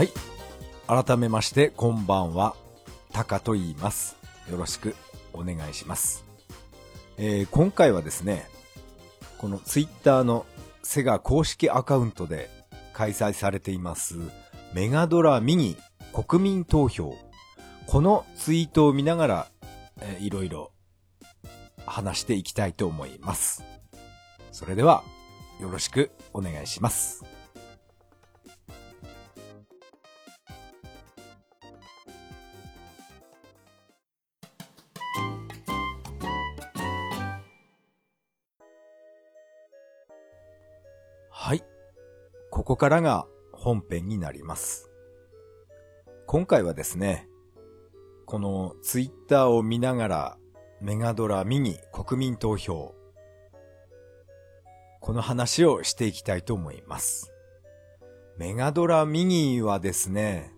はい。改めまして、こんばんは。タカと言います。よろしくお願いします。えー今回はですね、このツイッターのセガ公式アカウントで開催されていますメガドラミニ国民投票。このツイートを見ながら、えーいろいろ話していきたいと思います。それでは、よろしくお願いします。からが本編になります。今回はですね、このツイッターを見ながらメガドラミニ国民投票、この話をしていきたいと思います。メガドラミニはですね、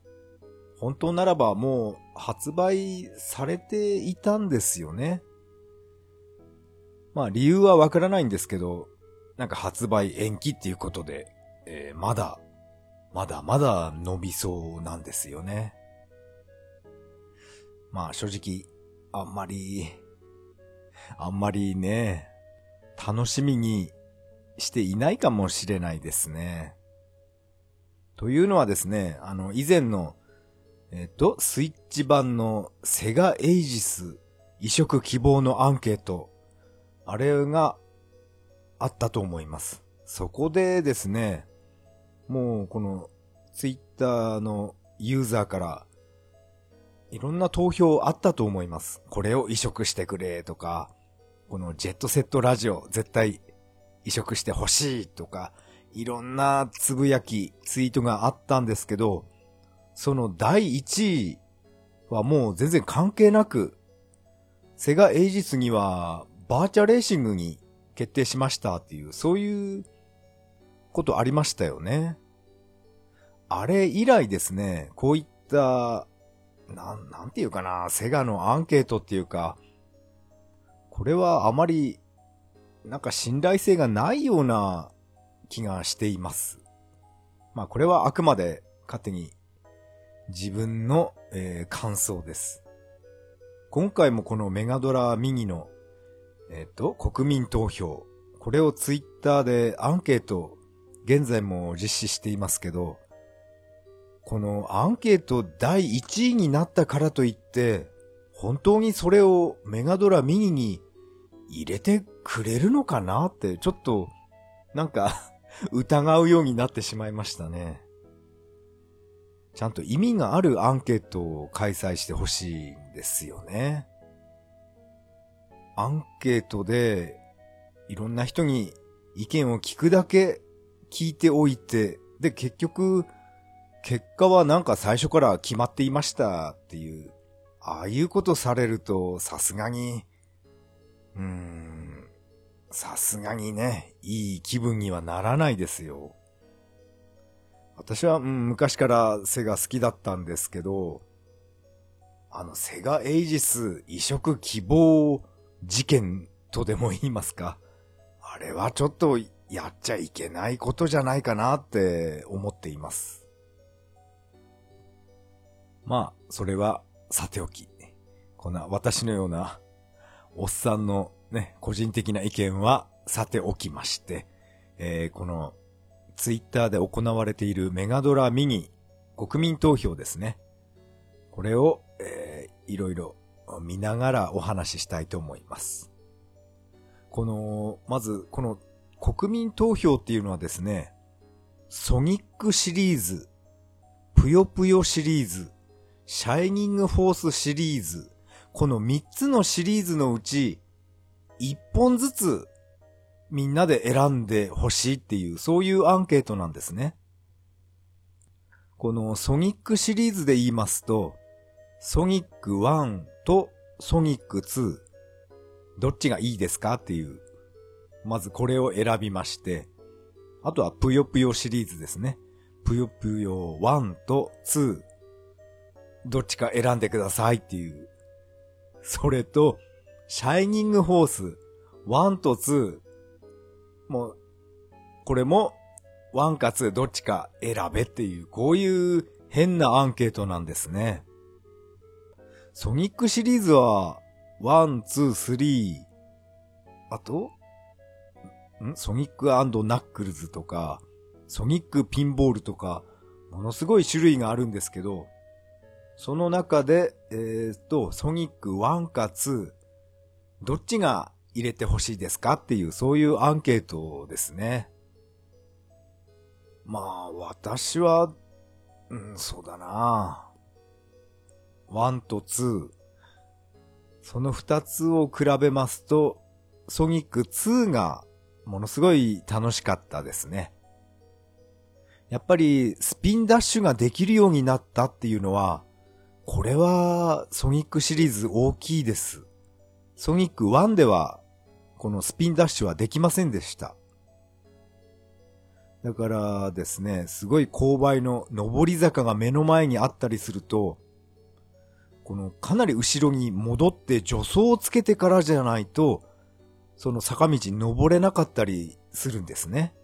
本当ならばもう発売されていたんですよね。まあ理由はわからないんですけど、なんか発売延期っていうことで、えーまだ、まだまだ伸びそうなんですよね。まあ正直、あんまり、あんまりね、楽しみにしていないかもしれないですね。というのはですね、あの、以前の、えっ、と、スイッチ版のセガエイジス移植希望のアンケート、あれがあったと思います。そこでですね、もうこのツイッターのユーザーからいろんな投票あったと思います。これを移植してくれとか、このジェットセットラジオ絶対移植してほしいとか、いろんなつぶやき、ツイートがあったんですけど、その第1位はもう全然関係なく、セガエイジスにはバーチャレーシングに決定しましたっていう、そういうことありましたよね。あれ以来ですね、こういった、なん、なんていうかな、セガのアンケートっていうか、これはあまり、なんか信頼性がないような気がしています。まあこれはあくまで勝手に自分の、えー感想です。今回もこのメガドラミニのえっ、と、国民投票。これをツイッターでアンケート、現在も実施していますけど、このアンケート第1位になったからといって、本当にそれをメガドラミニに入れてくれるのかなって、ちょっと、なんか、疑うようになってしまいましたね。ちゃんと意味があるアンケートを開催してほしいんですよね。アンケートで、いろんな人に意見を聞くだけ聞いておいて、で、結局、結果はなんか最初から決まっていましたっていう、ああいうことされると、さすがに、うーん、さすがにね、いい気分にはならないですよ。私は、うん、昔からセガ好きだったんですけど、あの、セガエイジス移植希望事件とでも言いますか。あれはちょっとやっちゃいけないことじゃないかなって思っています。まあ、それはさておき。こんな私のようなおっさんのね、個人的な意見はさておきまして、えーこのツイッターで行われているメガドラミニ国民投票ですね。これを、えーいろいろ見ながらお話ししたいと思います。この、まず、この国民投票っていうのはですね、ソニックシリーズ、ぷよぷよシリーズ、シャイニングフォースシリーズ、この3つのシリーズのうち、1本ずつみんなで選んでほしいっていう、そういうアンケートなんですね。このソニックシリーズで言いますと、ソニック1とソニック2、どっちがいいですかっていう、まずこれを選びまして、あとはぷよぷよシリーズですね。ぷよぷよ1と2、どっちか選んでくださいっていう。それと、シャイニングフォース1と2、もう、これも1か2どっちか選べっていう、こういう変なアンケートなんですね。ソニックシリーズは、 one、two、three、あと、ん？ソニックナックルズとか、ソニックピンボールとか、ものすごい種類があるんですけど、その中で、えー、っと、ソニック1か2、どっちが入れてほしいですかっていう、そういうアンケートですね。まあ、私は、うん、そうだな。1と2。その2つを比べますと、ソニック2がものすごい楽しかったですね。やっぱりスピンダッシュができるようになったっていうのは、これはソニックシリーズ大きいです。ソニック1ではこのスピンダッシュはできませんでした。だからですね、すごい勾配の上り坂が目の前にあったりすると、このかなり後ろに戻って助走をつけてからじゃないと、その坂道登れなかったりするんですね。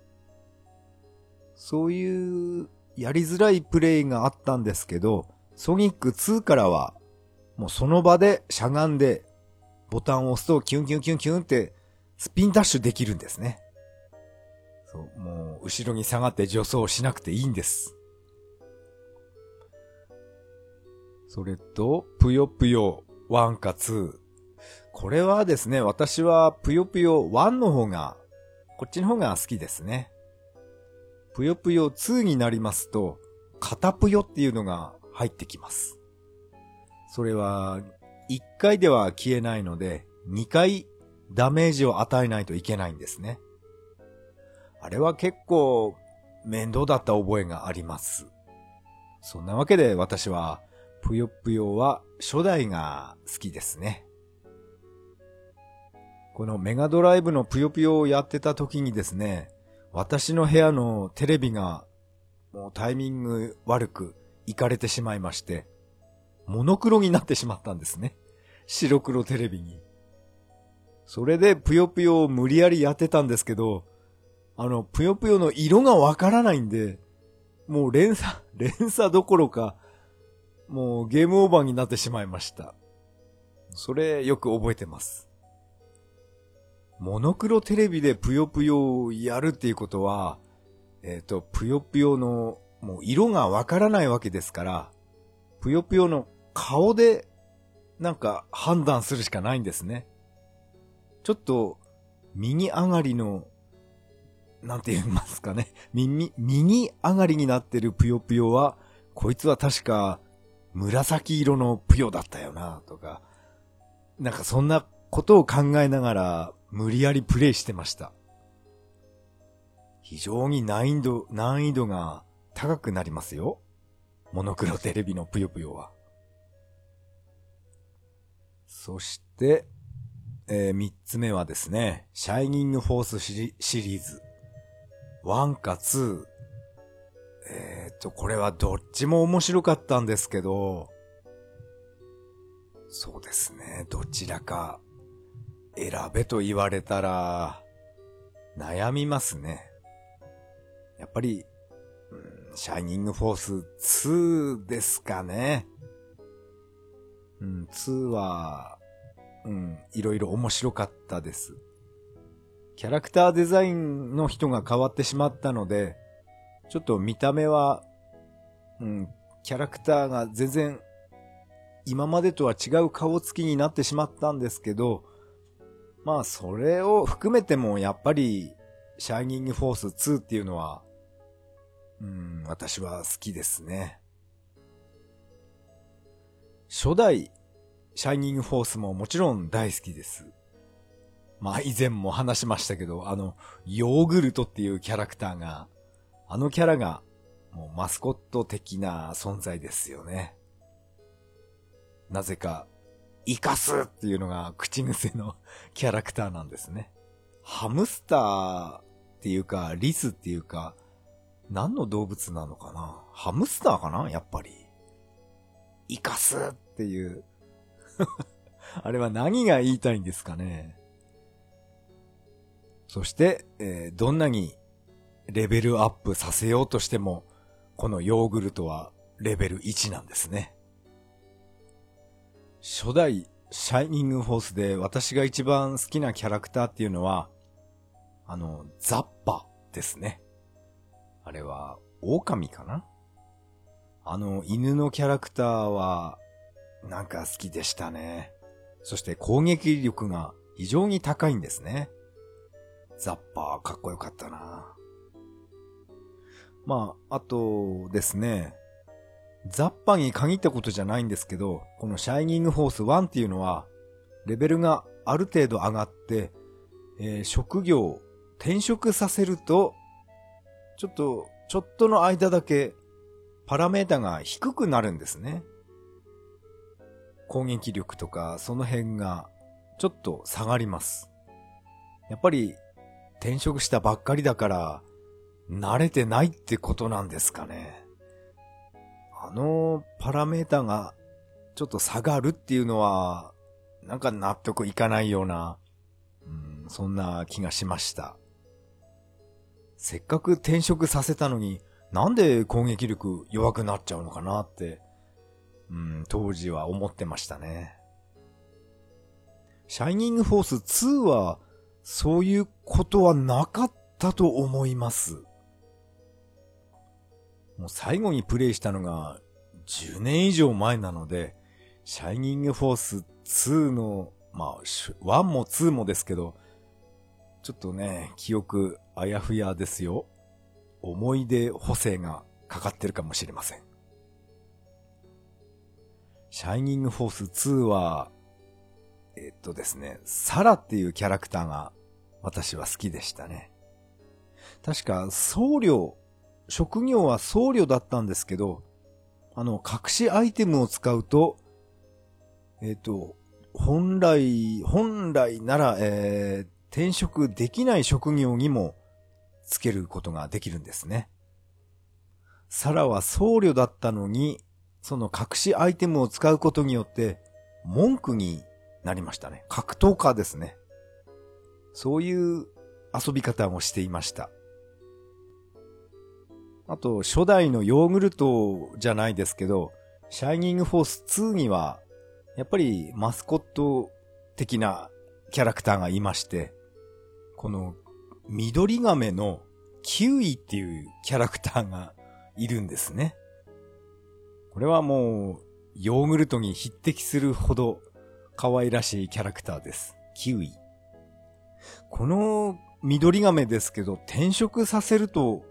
そういうやりづらいプレイがあったんですけど、ソニック2からは、もうその場でしゃがんで、ボタンを押すとキュンキュンキュンキュンってスピンダッシュできるんですね。そう、もう後ろに下がって助走しなくていいんです。それと、ぷよぷよ1か2。これはですね、私はぷよぷよ1の方が、こっちの方が好きですね。ぷよぷよ2になりますと、カタぷよっていうのが入ってきます。それは、1回では消えないので、2回ダメージを与えないといけないんですね。あれは結構面倒だった覚えがあります。そんなわけで私はぷよぷよは初代が好きですね。このメガドライブのぷよぷよをやってた時にですね、私の部屋のテレビがもうタイミング悪く行かれてしまいまして、モノクロになってしまったんですね。白黒テレビに。それでぷよぷよを無理やりやってたんですけど、あの、ぷよぷよの色がわからないんで、もう連鎖、連鎖どころか、もうゲームオーバーになってしまいました。それよく覚えてます。モノクロテレビでぷよぷよをやるっていうことは、えっ、ー、と、ぷよぷよのもう色がわからないわけですから、ぷよぷよの顔でなんか判断するしかないんですね。ちょっと右上がりのなんて言いますかね。耳、右上がりになってるぷよぷよは、こいつは確か紫色のぷよだったよな、とか。なんかそんなことを考えながら無理やりプレイしてました。非常に難易度、難易度が高くなりますよ。モノクロテレビのぷよぷよは。そして、えー、三つ目はですね、シャイニングフォースシリーズ。1か2。えっ、ー、と、これはどっちも面白かったんですけど、そうですね、どちらか選べと言われたら、悩みますね。やっぱり、シャイニングフォース2ですかね。うん、2は、うん、いろいろ面白かったです。キャラクターデザインの人が変わってしまったので、ちょっと見た目は、うん、キャラクターが全然今までとは違う顔つきになってしまったんですけど、まあそれを含めてもやっぱりシャイニングフォース2っていうのは、うん、私は好きですね。初代シャイニングフォースももちろん大好きです。まあ以前も話しましたけど、あの、ヨーグルトっていうキャラクターが、あのキャラが、もうマスコット的な存在ですよね。なぜか、生かすっていうのが口癖の キャラクターなんですね。ハムスターっていうか、リスっていうか、何の動物なのかな？ハムスターかな？やっぱり。生かすっていう あれは何が言いたいんですかね？そして、えー、どんなにレベルアップさせようとしても、このヨーグルトはレベル1なんですね。初代シャイニングフォースで私が一番好きなキャラクターっていうのは、あの、ザッパですね。あれは、狼かな？あの、犬のキャラクターは、なんか好きでしたね。そして攻撃力が非常に高いんですね。ザッパーかっこよかったな。まあ、あとですね、ザッパーに限ったことじゃないんですけど、このシャイニングフォース1っていうのは、レベルがある程度上がって、えー、職業、転職させると、ちょっと、ちょっとの間だけ、パラメータが低くなるんですね。攻撃力とか、その辺が、ちょっと下がります。やっぱり、転職したばっかりだから、慣れてないってことなんですかね。あのパラメータがちょっと下がるっていうのは、なんか納得いかないような、うん、そんな気がしました。せっかく転職させたのに、なんで攻撃力弱くなっちゃうのかなって、うん、当時は思ってましたね。シャイニングフォース2は、そういうことはなかったと思います。もう最後にプレイしたのが10年以上前なので、シャイニングフォース2の、まあ、1も2もですけど、ちょっとね、記憶あやふやですよ。思い出補正がかかってるかもしれません。シャイニングフォース2は、えっとですね、サラっていうキャラクターが私は好きでしたね。確か僧侶職業は僧侶だったんですけど、あの、隠しアイテムを使うと、えっ、と、本来、本来なら、えー、転職できない職業にもつけることができるんですね。サラは僧侶だったのに、その隠しアイテムを使うことによって、文句になりましたね。格闘家ですね。そういう遊び方をしていました。あと、初代のヨーグルトじゃないですけど、シャイニングフォース2には、やっぱりマスコット的なキャラクターがいまして、この緑亀のキウイっていうキャラクターがいるんですね。これはもう、ヨーグルトに匹敵するほど可愛らしいキャラクターです。キウイ。この緑亀ですけど、転職させると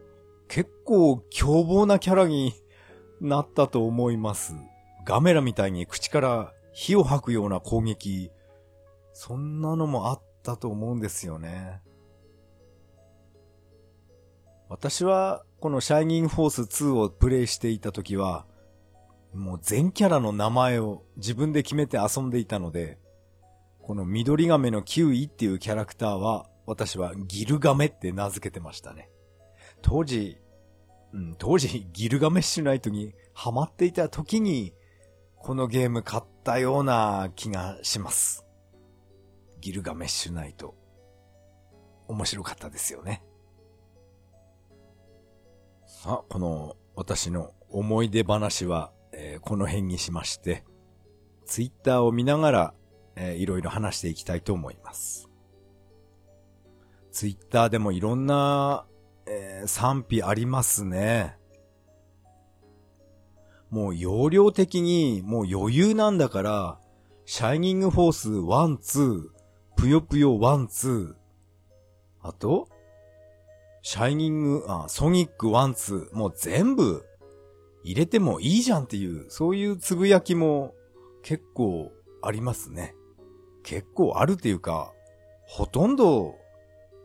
結構凶暴なキャラになったと思います。ガメラみたいに口から火を吐くような攻撃、そんなのもあったと思うんですよね。私はこのシャイニングフォース2をプレイしていた時は、もう全キャラの名前を自分で決めて遊んでいたので、この緑亀のキウイっていうキャラクターは私はギルガメって名付けてましたね。当時、うん、当時ギルガメッシュナイトにハマっていた時に、このゲーム買ったような気がします。ギルガメッシュナイト。面白かったですよね。さあ、この私の思い出話は、えー、この辺にしまして、ツイッターを見ながら、えー、いろいろ話していきたいと思います。ツイッターでもいろんなえー、賛否ありますね。もう容量的にもう余裕なんだから、シャイニングフォース1、2、ぷよぷよ1、2。あと、シャイニング、あ、ソニック1、2。もう全部入れてもいいじゃんっていう、そういうつぶやきも結構ありますね。結構あるっていうか、ほとんど、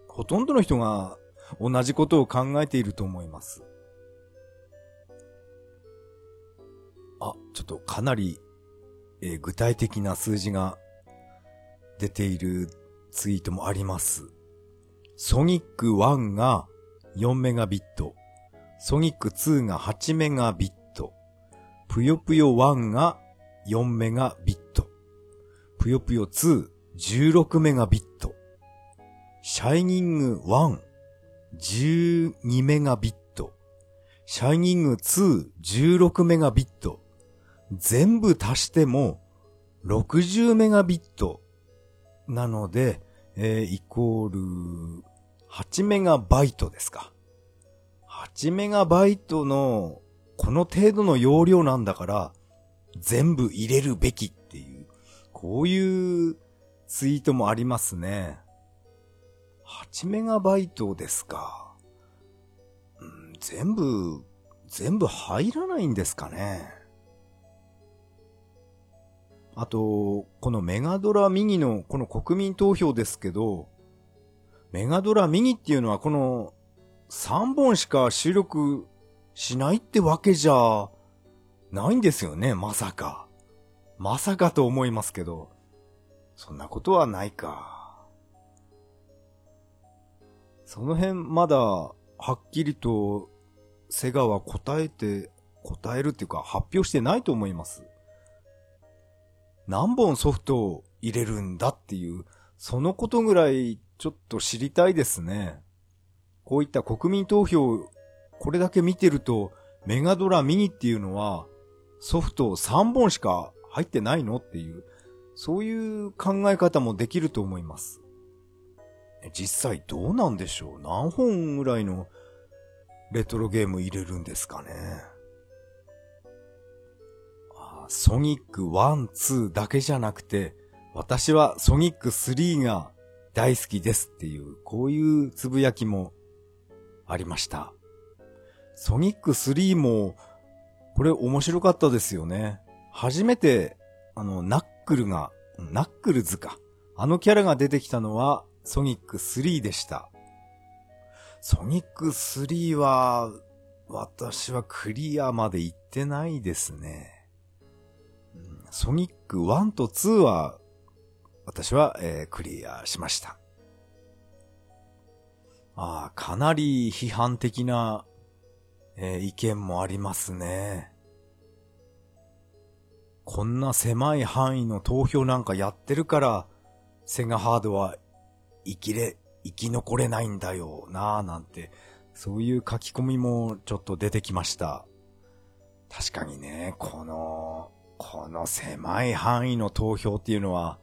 ほとんどの人が同じことを考えていると思います。あ、ちょっとかなり、えー、具体的な数字が出ているツイートもあります。ソニック1が4メガビット、ソニック2が8メガビット、ぷよぷよ1が4メガビット、ぷよぷよ2 16メガビット、シャイニング1 12メガビット、シャイニング2 16メガビット。全部足しても60メガビット。なので、えー、イコール8メガバイトですか。8メガバイトのこの程度の容量なんだから全部入れるべきっていう、こういうツイートもありますね。8メガバイトですか。うん、全部、全部入らないんですかね。あと、このメガドラミニのこの国民投票ですけど、メガドラミニっていうのはこの3本しか収録しないってわけじゃないんですよね、まさか。まさかと思いますけど、そんなことはないか。その辺まだはっきりとセガは答えて、答えるっていうか発表してないと思います。何本ソフトを入れるんだっていう、そのことぐらいちょっと知りたいですね。こういった国民投票、これだけ見てると、メガドラミニっていうのは、ソフト3本しか入ってないのっていう、そういう考え方もできると思います。実際どうなんでしょう？何本ぐらいのレトロゲーム入れるんですかね？ソニック1、2だけじゃなくて、私はソニック3が大好きですっていう、こういうつぶやきもありました。ソニック3も、これ面白かったですよね。初めて、あの、ナックルが、ナックルズか。あのキャラが出てきたのは、ソニック3でした。ソニック3は、私はクリアまで行ってないですね。ソニック1と2は、私は、えー、クリアしました。ああ、かなり批判的な、えー、意見もありますね。こんな狭い範囲の投票なんかやってるから、セガハードは生きれ、生き残れないんだよなぁなんて、そういう書き込みもちょっと出てきました。確かにね、この、この狭い範囲の投票っていうのは、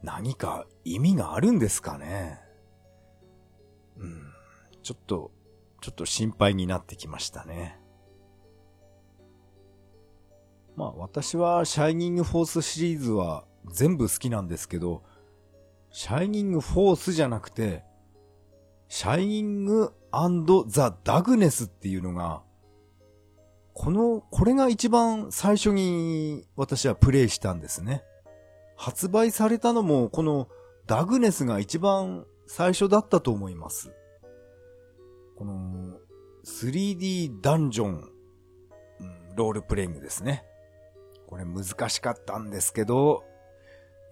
何か意味があるんですかね？うん。ちょっと、ちょっと心配になってきましたね。まあ私はシャイニングフォースシリーズは全部好きなんですけど、シャイニングフォースじゃなくて、シャイニングザ・ダグネスっていうのがこの、これが一番最初に私はプレイしたんですね。発売されたのもこのダグネスが一番最初だったと思います。この 3D ダンジョン、ロールプレイングですね。これ難しかったんですけど、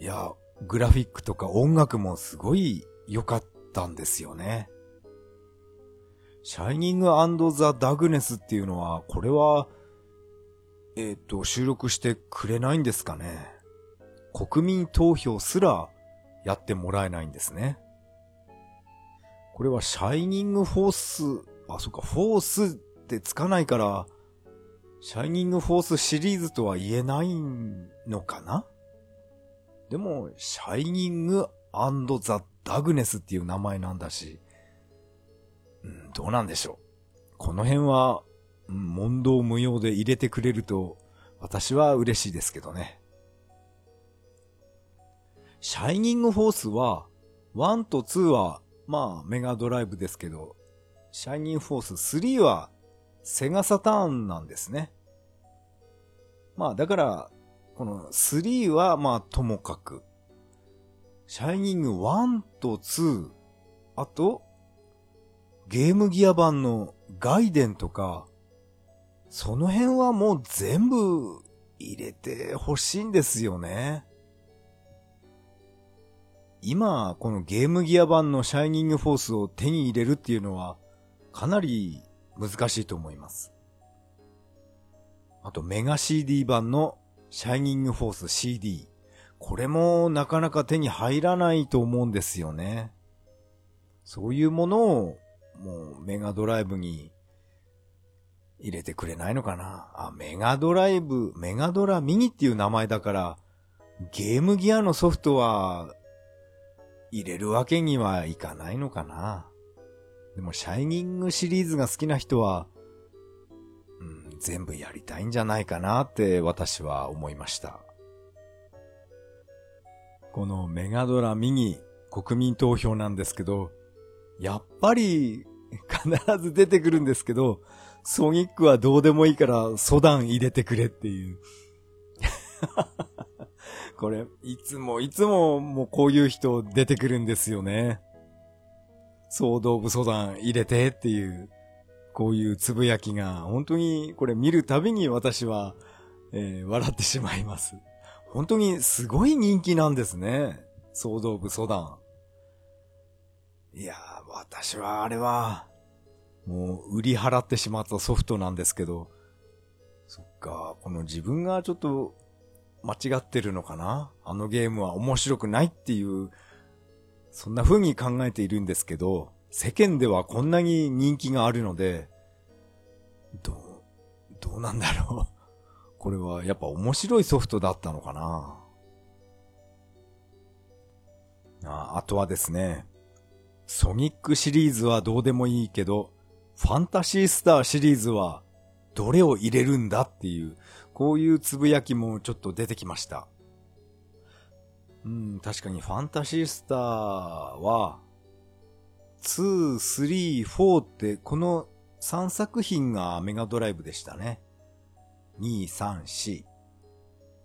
いや、グラフィックとか音楽もすごい良かったんですよね。シャイニングザ・ダグネスっていうのは、これは、えっ、ー、と、収録してくれないんですかね？国民投票すらやってもらえないんですね。これはシャイニングフォース、あ、そっか、フォースってつかないから、シャイニングフォースシリーズとは言えないのかな？でも、シャイニングザ・ダグネスっていう名前なんだし、うん、どうなんでしょう。この辺は、問答無用で入れてくれると、私は嬉しいですけどね。シャイニングフォースは、1と2は、まあ、メガドライブですけど、シャイニングフォース3は、セガサターンなんですね。まあ、だから、この3は、まあ、ともかく、シャイニング1と2、あと、ゲームギア版のガイデンとか、その辺はもう全部入れてほしいんですよね。今、このゲームギア版のシャイニングフォースを手に入れるっていうのは、かなり難しいと思います。あと、メガ CD 版のシャイニングフォース CD。これもなかなか手に入らないと思うんですよね。そういうものをもうメガドライブに入れてくれないのかな？あ、メガドライブ、メガドラミニっていう名前だから、ゲームギアのソフトは、入れるわけにはいかないのかな？でも、シャイニングシリーズが好きな人は、うん、全部やりたいんじゃないかなって私は思いました。このメガドラミニ国民投票なんですけど、やっぱり必ず出てくるんですけど、ソニックはどうでもいいからソダン入れてくれっていう。これ、いつもいつももうこういう人出てくるんですよね。総動部ソダン入れてっていう、こういうつぶやきが、本当にこれ見るたびに私は、えー、笑ってしまいます。本当にすごい人気なんですね。総動部ソダン。いや、私はあれは、もう売り払ってしまったソフトなんですけど、そっか、この自分がちょっと間違ってるのかな？あのゲームは面白くないっていう、そんな風に考えているんですけど、世間ではこんなに人気があるので、どう、どうなんだろう？これはやっぱ面白いソフトだったのかな？ああとはですね、ソニックシリーズはどうでもいいけど、ファンタシースターシリーズはどれを入れるんだっていう、こういうつぶやきもちょっと出てきました。うん、確かにファンタシースターは、2、3、4ってこの3作品がメガドライブでしたね。2、3、4。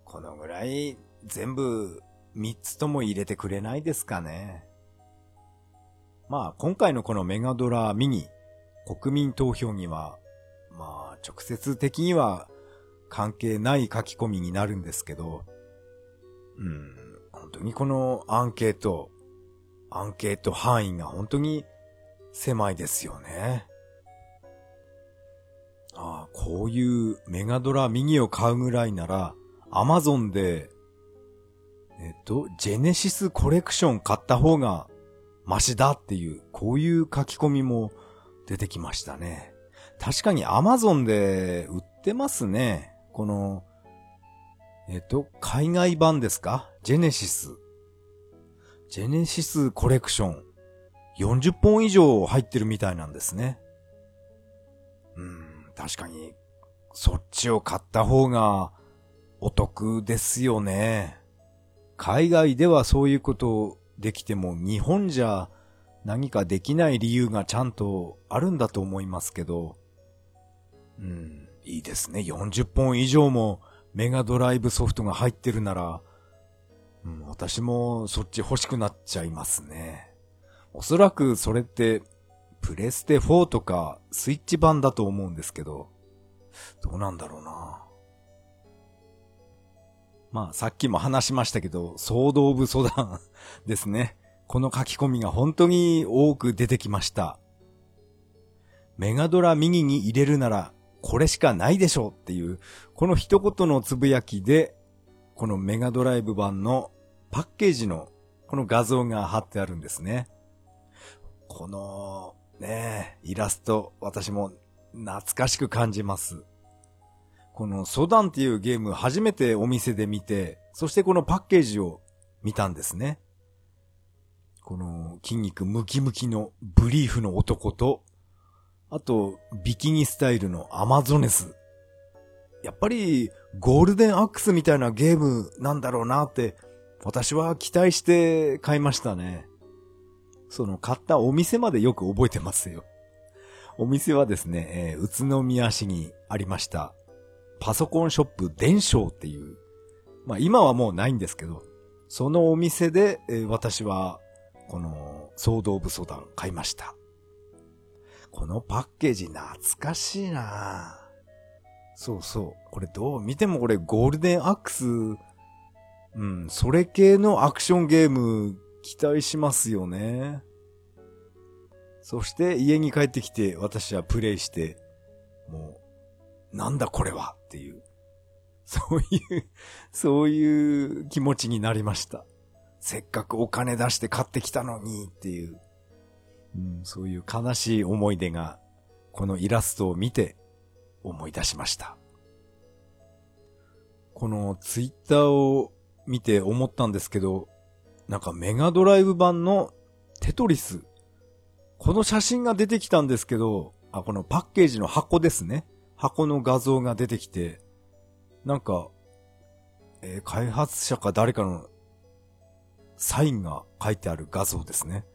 このぐらい全部3つとも入れてくれないですかね。まあ今回のこのメガドラミニ国民投票には、まあ、直接的には関係ない書き込みになるんですけど、うん、本当にこのアンケート、アンケート範囲が本当に狭いですよね。ああ、こういうメガドラミニを買うぐらいなら、アマゾンで、えっと、ジェネシスコレクション買った方がマシだっていう、こういう書き込みも出てきましたね。確かに Amazon で売ってますね。この、えっと、海外版ですか？ジェネシス。ジェネシスコレクション。40本以上入ってるみたいなんですね。うん、確かに、そっちを買った方がお得ですよね。海外ではそういうことをできても日本じゃ何かできない理由がちゃんとあるんだと思いますけど、うん、いいですね。40本以上もメガドライブソフトが入ってるなら、うん、私もそっち欲しくなっちゃいますね。おそらくそれって、プレステ4とかスイッチ版だと思うんですけど、どうなんだろうな。まあ、さっきも話しましたけど、ソードオブソダンですね。この書き込みが本当に多く出てきました。メガドラミニに入れるならこれしかないでしょうっていう、この一言のつぶやきで、このメガドライブ版のパッケージのこの画像が貼ってあるんですね。このね、イラスト、私も懐かしく感じます。このソダンっていうゲーム初めてお店で見て、そしてこのパッケージを見たんですね。この筋肉ムキムキのブリーフの男と、あと、ビキニスタイルのアマゾネス。やっぱり、ゴールデンアックスみたいなゲームなんだろうなって、私は期待して買いましたね。その買ったお店までよく覚えてますよ。お店はですね、えー、宇都宮市にありました。パソコンショップ伝承っていう。まあ今はもうないんですけど、そのお店で、えー、私はこの、総動武装団買いました。このパッケージ懐かしいなそうそう。これどう見てもこれゴールデンアックス、うん、それ系のアクションゲーム期待しますよね。そして家に帰ってきて私はプレイして、もう、なんだこれはっていう、そういう、そういう気持ちになりました。せっかくお金出して買ってきたのにっていう、うん、そういう悲しい思い出が、このイラストを見て思い出しました。このツイッターを見て思ったんですけど、なんかメガドライブ版のテトリス。この写真が出てきたんですけど、あ、このパッケージの箱ですね。箱の画像が出てきて、なんか、えー開発者か誰かのサインが書いてある画像ですね。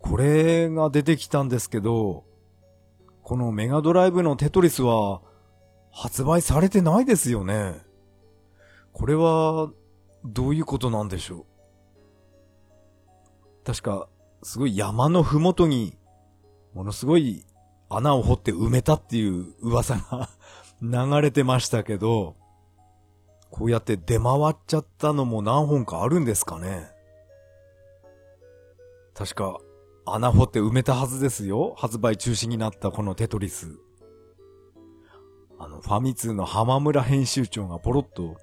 これが出てきたんですけど、このメガドライブのテトリスは発売されてないですよね。これはどういうことなんでしょう確か、すごい山のふもとに、ものすごい穴を掘って埋めたっていう噂が 流れてましたけど、こうやって出回っちゃったのも何本かあるんですかね確か、穴掘って埋めたはずですよ。発売中止になったこのテトリス。あの、ファミ通の浜村編集長がポロッと、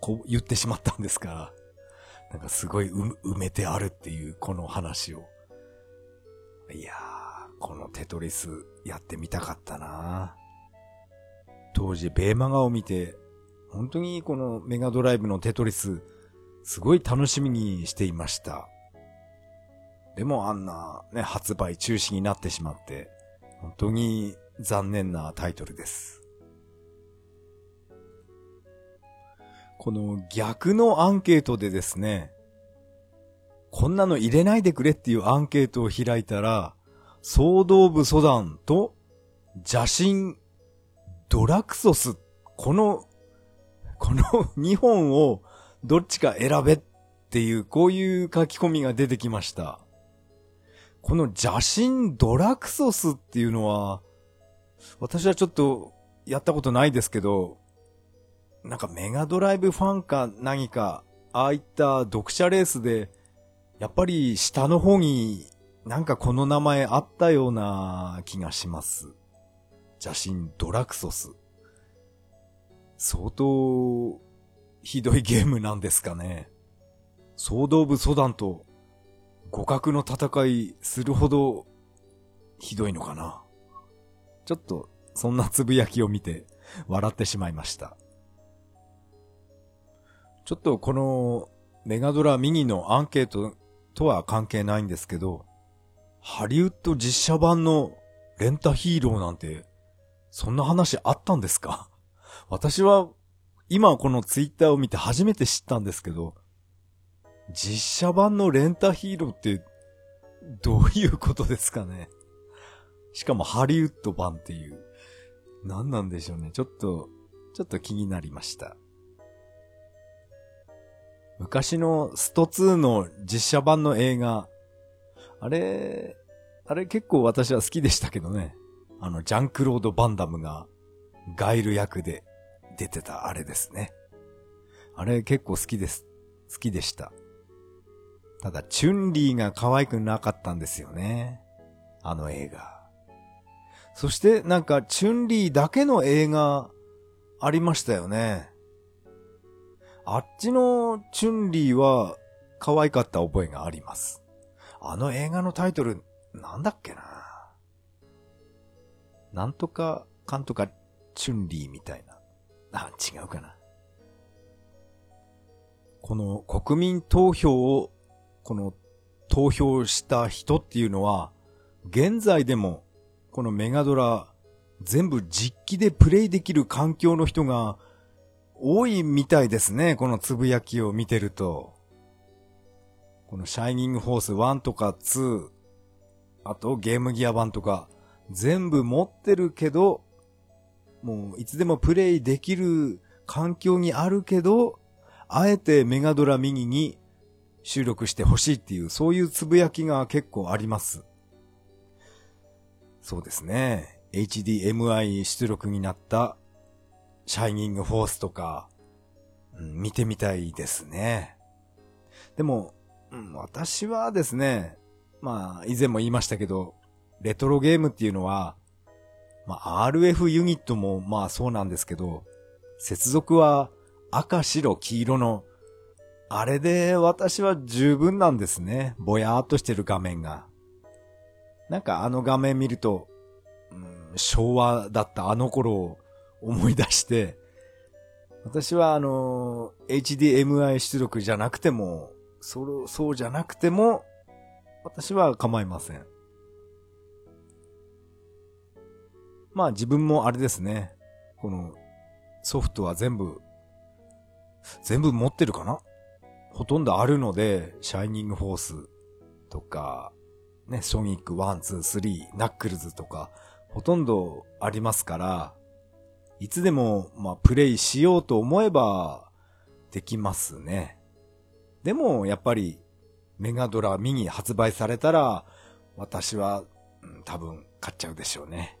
こう言ってしまったんですから。なんかすごい埋めてあるっていうこの話を。いやー、このテトリスやってみたかったな当時ベーマガを見て、本当にこのメガドライブのテトリス、すごい楽しみにしていました。でもあんなね、発売中止になってしまって、本当に残念なタイトルです。この逆のアンケートでですね、こんなの入れないでくれっていうアンケートを開いたら、総動部ソダンと邪神ドラクソス、この、この 2本をどっちか選べっていう、こういう書き込みが出てきました。この邪神ドラクソスっていうのは、私はちょっとやったことないですけど、なんかメガドライブファンか何か、ああいった読者レースで、やっぱり下の方になんかこの名前あったような気がします。邪神ドラクソス。相当ひどいゲームなんですかね。総動部ソダンと互角の戦いするほどひどいのかな。ちょっとそんなつぶやきを見て笑ってしまいました。ちょっとこのメガドラミニのアンケートとは関係ないんですけど、ハリウッド実写版のレンタヒーローなんて、そんな話あったんですか？私は今このツイッターを見て初めて知ったんですけど、実写版のレンタヒーローってどういうことですかね？しかもハリウッド版っていう。何なんでしょうね？ちょっと、ちょっと気になりました。昔のスト2の実写版の映画、あれ、あれ結構私は好きでしたけどね。あの、ジャンクロード・バンダムがガイル役で出てたあれですね。あれ結構好きです。好きでした。ただ、チュンリーが可愛くなかったんですよね。あの映画。そして、なんか、チュンリーだけの映画、ありましたよね。あっちのチュンリーは、可愛かった覚えがあります。あの映画のタイトル、なんだっけななんとか、かんとか、チュンリーみたいな。あ、違うかな。この国民投票を、この投票した人っていうのは、現在でも、このメガドラ、全部実機でプレイできる環境の人が多いみたいですね。このつぶやきを見てると。このシャイニングフォース1とか2、あとゲームギア版とか、全部持ってるけど、もういつでもプレイできる環境にあるけど、あえてメガドラミニに収録してほしいっていう、そういうつぶやきが結構あります。そうですね。HDMI 出力になったシャイニングフォースとか、うん見てみたいですね。でも、私はですね、まあ、以前も言いましたけど、レトロゲームっていうのは、まあ、RF ユニットもまあそうなんですけど、接続は赤、白、黄色の、あれで私は十分なんですね。ぼやーっとしてる画面が。なんかあの画面見ると、うん昭和だったあの頃を思い出して、私はあの、HDMI 出力じゃなくても、そそうじゃなくても、私は構いません。まあ自分もあれですね。このソフトは全部、全部持ってるかな？ほとんどあるので、シャイニングフォースとか、ね、ソニック1、2、3、ナックルズとか、ほとんどありますから、いつでも、まあ、プレイしようと思えば、できますね。でも、やっぱり、メガドラミニ発売されたら、私は、うん、多分買っちゃうでしょうね。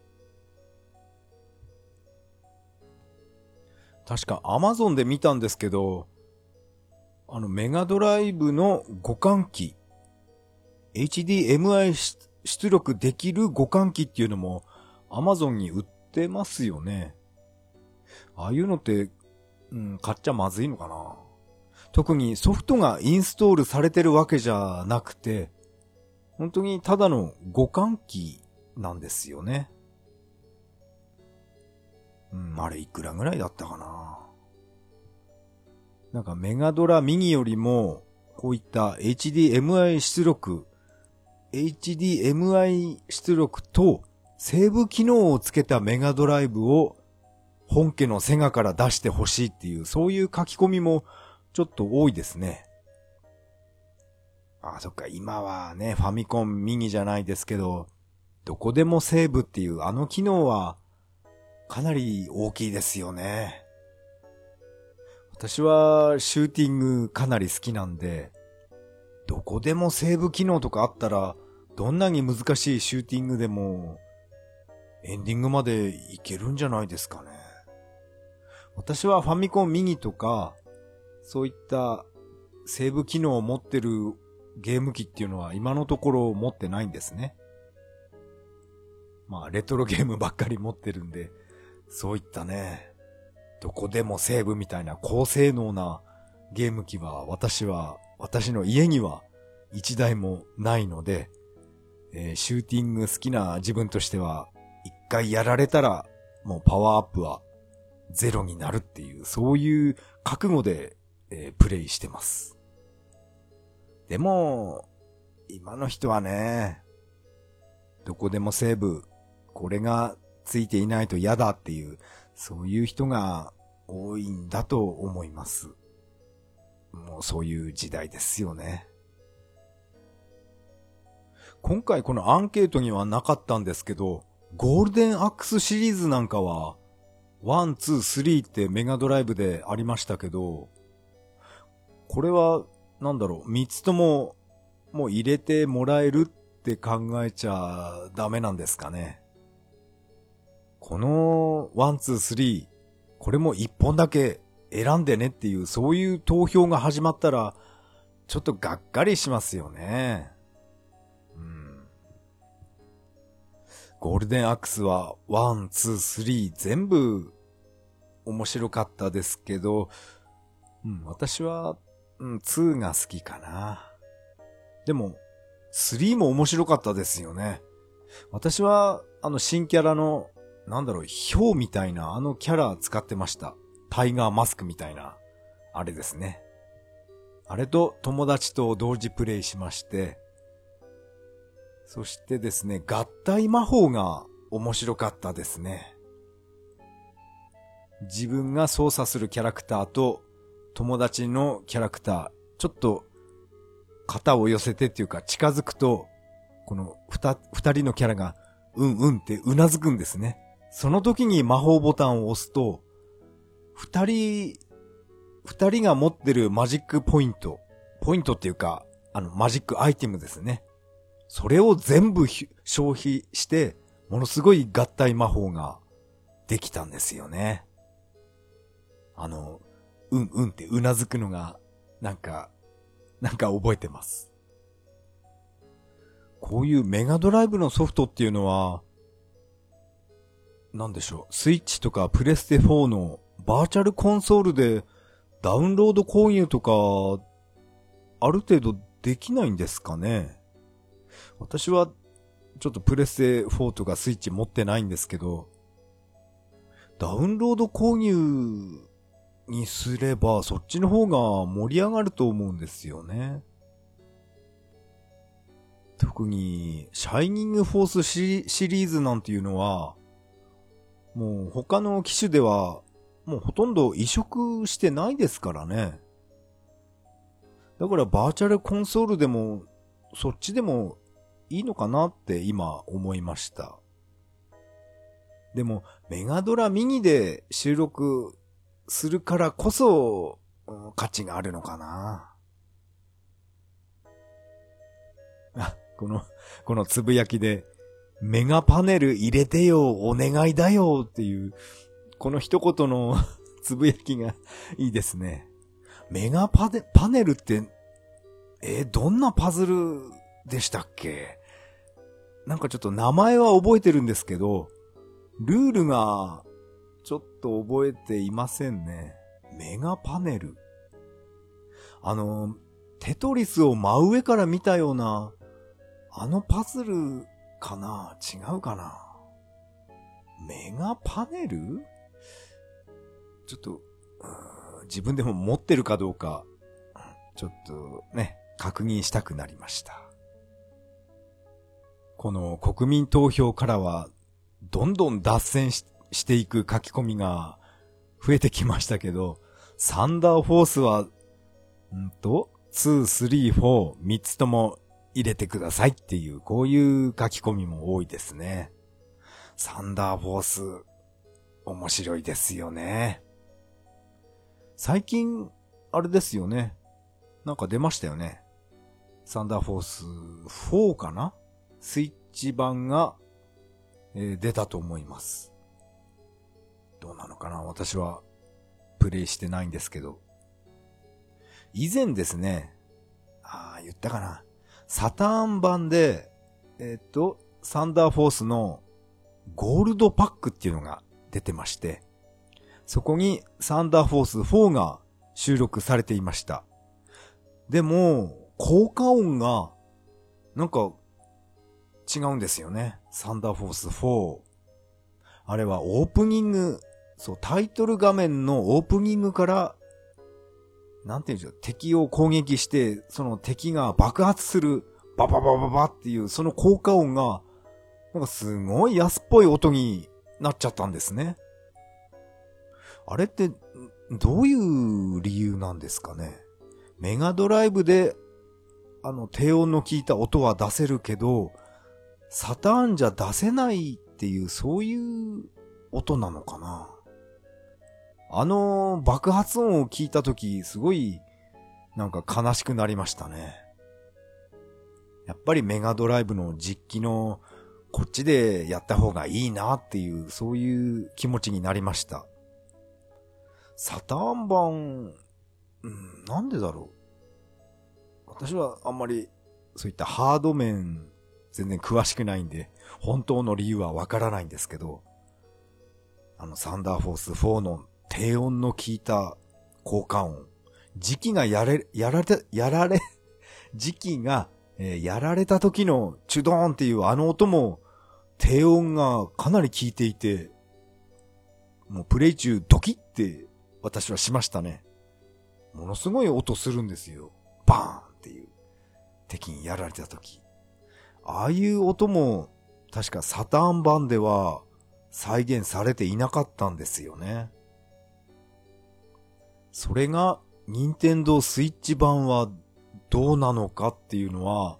確か Amazon で見たんですけど、あのメガドライブの互換機、HDMI 出力できる互換機っていうのも Amazon に売ってますよね。ああいうのって、うん、買っちゃまずいのかな特にソフトがインストールされてるわけじゃなくて、本当にただの互換機なんですよね。うん、あれいくらぐらいだったかな。なんかメガドラミニよりも、こういった HDMI 出力、HDMI 出力とセーブ機能をつけたメガドライブを本家のセガから出してほしいっていう、そういう書き込みもちょっと多いですね。あ、そっか、今はね、ファミコンミニじゃないですけど、どこでもセーブっていうあの機能はかなり大きいですよね。私はシューティングかなり好きなんで、どこでもセーブ機能とかあったら、どんなに難しいシューティングでも、エンディングまでいけるんじゃないですかね。私はファミコンミニとか、そういったセーブ機能を持ってるゲーム機っていうのは今のところ持ってないんですね。まあ、レトロゲームばっかり持ってるんで、そういったね、どこでもセーブみたいな高性能なゲーム機は私は、私の家には一台もないので、えー、シューティング好きな自分としては、一回やられたら、もうパワーアップはゼロになるっていう、そういう覚悟で、えー、プレイしてます。でも、今の人はね、どこでもセーブ、これがついていないと嫌だっていう、そういう人が多いんだと思います。もうそういう時代ですよね。今回このアンケートにはなかったんですけど、ゴールデンアックスシリーズなんかは、 one、two、three ってメガドライブでありましたけど、これは、なんだろう、三つとも、もう入れてもらえるって考えちゃダメなんですかね。この one、two、three、これも一本だけ選んでねっていう、そういう投票が始まったら、ちょっとがっかりしますよね。うん。ゴールデンアックスは、 one、two、three 全部面白かったですけど、うん、私は、うん、2が好きかな。でも、3も面白かったですよね。私は、あの新キャラのなんだろう、ヒョウみたいなあのキャラ使ってました。タイガーマスクみたいな、あれですね。あれと友達と同時プレイしまして、そしてですね、合体魔法が面白かったですね。自分が操作するキャラクターと友達のキャラクター、ちょっと肩を寄せてっていうか近づくと、この二人のキャラがうんうんってうなずくんですね。その時に魔法ボタンを押すと、二人、二人が持ってるマジックポイント、ポイントっていうか、あの、マジックアイテムですね。それを全部消費して、ものすごい合体魔法ができたんですよね。あの、うんうんってうなずくのが、なんか、なんか覚えてます。こういうメガドライブのソフトっていうのは、なんでしょう、スイッチとかプレステ4のバーチャルコンソールでダウンロード購入とか、ある程度できないんですかね。私はちょっとプレステ4とかスイッチ持ってないんですけど、ダウンロード購入にすれば、そっちの方が盛り上がると思うんですよね。特に、シャイニングフォースシシリーズなんていうのは、もう他の機種では、もうほとんど移植してないですからね。だからバーチャルコンソールでも、そっちでもいいのかなって今思いました。でも、メガドラミニで収録するからこそ、価値があるのかな。あ、この、このつぶやきで、メガパネル入れてよ、お願いだよっていう、この一言の つぶやきがいいですね。メガパネパネルって、えどんなパズルでしたっけ？なんかちょっと名前は覚えてるんですけど、ルールがちょっと覚えていませんね。メガパネル。あの、テトリスを真上から見たような、あのパズルかな？違うかな？メガパネル？ちょっと、自分でも持ってるかどうか、ちょっとね、確認したくなりました。この国民投票からは、どんどん脱線ししていく書き込みが増えてきましたけど、サンダーフォースは、んと、2、3、4、3つとも入れてくださいっていう、こういう書き込みも多いですね。サンダーフォース、面白いですよね。最近、あれですよね。なんか出ましたよね。サンダーフォース4かな？スイッチ版が、えー、出たと思います。どうなのかな？私はプレイしてないんですけど。以前ですね、ああ、言ったかな？サターン版で、えっ、と、サンダーフォースのゴールドパックっていうのが出てまして、そこにサンダーフォース4が収録されていました。でも、効果音が、なんか、違うんですよね。サンダーフォース4。あれはオープニングそう、タイトル画面のオープニングから、なんていうんでしょう、敵を攻撃して、その敵が爆発する、バババババっていう、その効果音が、なんかすごい安っぽい音になっちゃったんですね。あれって、どういう理由なんですかね。メガドライブで、あの、低音の効いた音は出せるけど、サターンじゃ出せないっていう、そういう音なのかな。あの爆発音を聞いたとき、すごい、なんか悲しくなりましたね。やっぱりメガドライブの実機のこっちでやった方がいいなっていう、そういう気持ちになりました。サターン版、うん、なんでだろう。私はあんまりそういったハード面全然詳しくないんで、本当の理由はわからないんですけど、あのサンダーフォース4の低音の効いた効果音。時期がやれ、やられ、やられ、時期が、えー、やられた時のチュドーンっていうあの音も、低音がかなり効いていて、もうプレイ中ドキって私はしましたね。ものすごい音するんですよ。バーンっていう。敵にやられた時。ああいう音も確かサターン版では再現されていなかったんですよね。それが、任天堂スイッチ版はどうなのかっていうのは、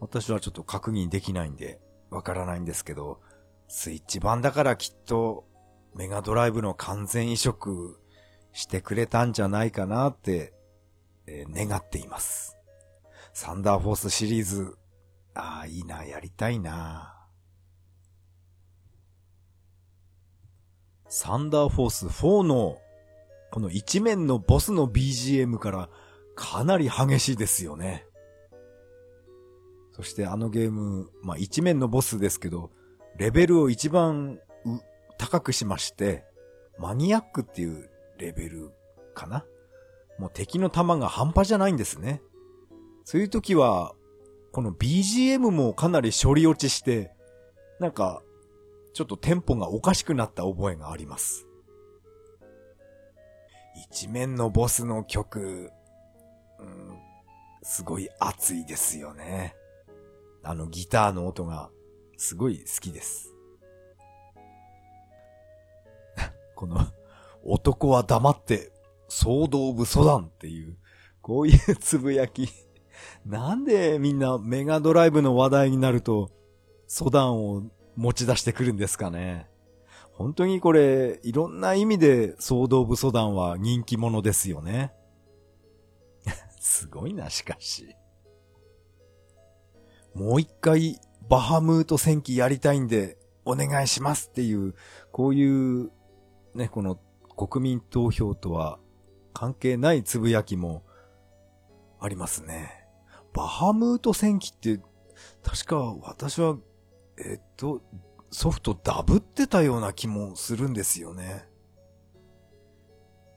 私はちょっと確認できないんで、わからないんですけど、スイッチ版だからきっと、メガドライブの完全移植してくれたんじゃないかなって、えー、願っています。サンダーフォースシリーズ、ああ、いいな、やりたいな。サンダーフォース4のこの一面のボスの BGM からかなり激しいですよね。そしてあのゲーム、まあ一面のボスですけど、レベルを一番高くしまして、マニアックっていうレベルかなもう敵の弾が半端じゃないんですね。そういう時は、この BGM もかなり処理落ちして、なんか、ちょっとテンポがおかしくなった覚えがあります。一面のボスの曲、うん、すごい熱いですよね。あのギターの音がすごい好きです。この、男は黙って騒動部ソダンっていう、こういうつぶやき。なんでみんなメガドライブの話題になると、ソダンを持ち出してくるんですかね。本当にこれ、いろんな意味で騒動部ソダンは人気者ですよね。すごいな、しかし。もう一回、バハムート戦記やりたいんで、お願いしますっていう、こういう、ね、この国民投票とは関係ないつぶやきもありますね。バハムート戦記って、確か私は、えっと、ソフトダブってたような気もするんですよね。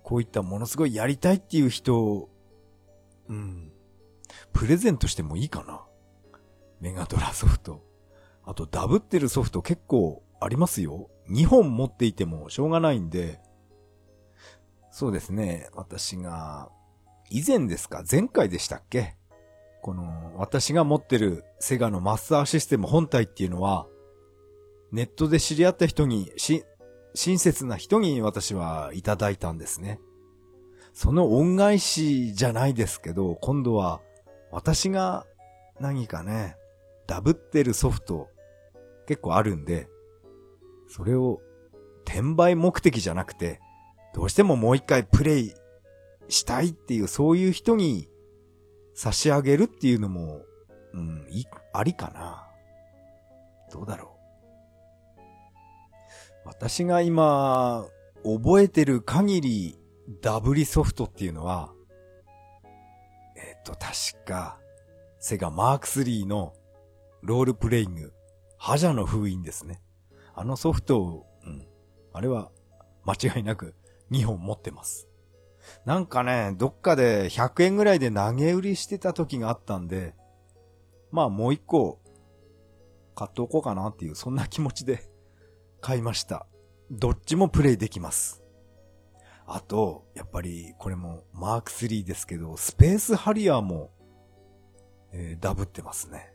こういったものすごいやりたいっていう人、うん、プレゼントしてもいいかな。メガドラソフト。あとダブってるソフト結構ありますよ。2本持っていてもしょうがないんで。そうですね。私が、以前ですか？前回でしたっけ？この、私が持ってるセガのマスターシステム本体っていうのは、ネットで知り合った人に、し、親切な人に私はいただいたんですね。その恩返しじゃないですけど、今度は私が何かね、ダブってるソフト結構あるんで、それを転売目的じゃなくて、どうしてももう一回プレイしたいっていう、そういう人に差し上げるっていうのも、うん、い、ありかな。どうだろう。私が今、覚えてる限り、ダブリソフトっていうのは、えっ、と、確か、セガマーク3のロールプレイング、覇者の封印ですね。あのソフトを、うん。あれは間違いなく2本持ってます。なんかね、どっかで100円ぐらいで投げ売りしてた時があったんで、まあもう一個買っておこうかなっていう、そんな気持ちで買いました。どっちもプレイできます。あと、やっぱりこれもマーク3ですけど、スペースハリアーもえー、ダブってますね。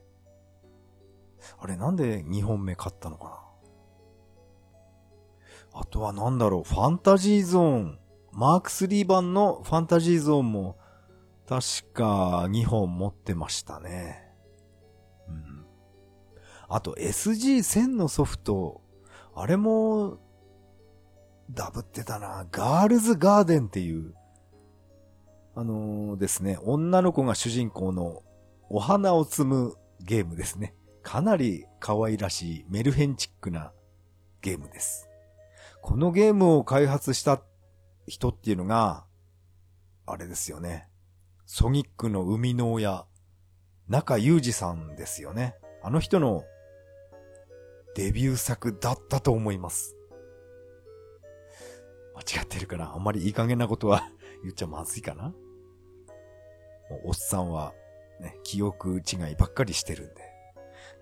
あれなんで2本目買ったのかな？あとはなんだろう、ファンタジーゾーン。マーク3版のファンタジーゾーンも確か2本持ってましたね。うん。あと SG1000 のソフト、あれもダブってたな。ガールズガーデンっていう、あのー、ですね、女の子が主人公のお花を摘むゲームですね。かなり可愛らしいメルヘンチックなゲームです。このゲームを開発した人っていうのが、あれですよね。ソニックの生みの親、中裕二さんですよね。あの人のデビュー作だったと思います。間違ってるかな？あんまりいい加減なことは言っちゃまずいかな？おっさんはね、記憶違いばっかりしてるんで。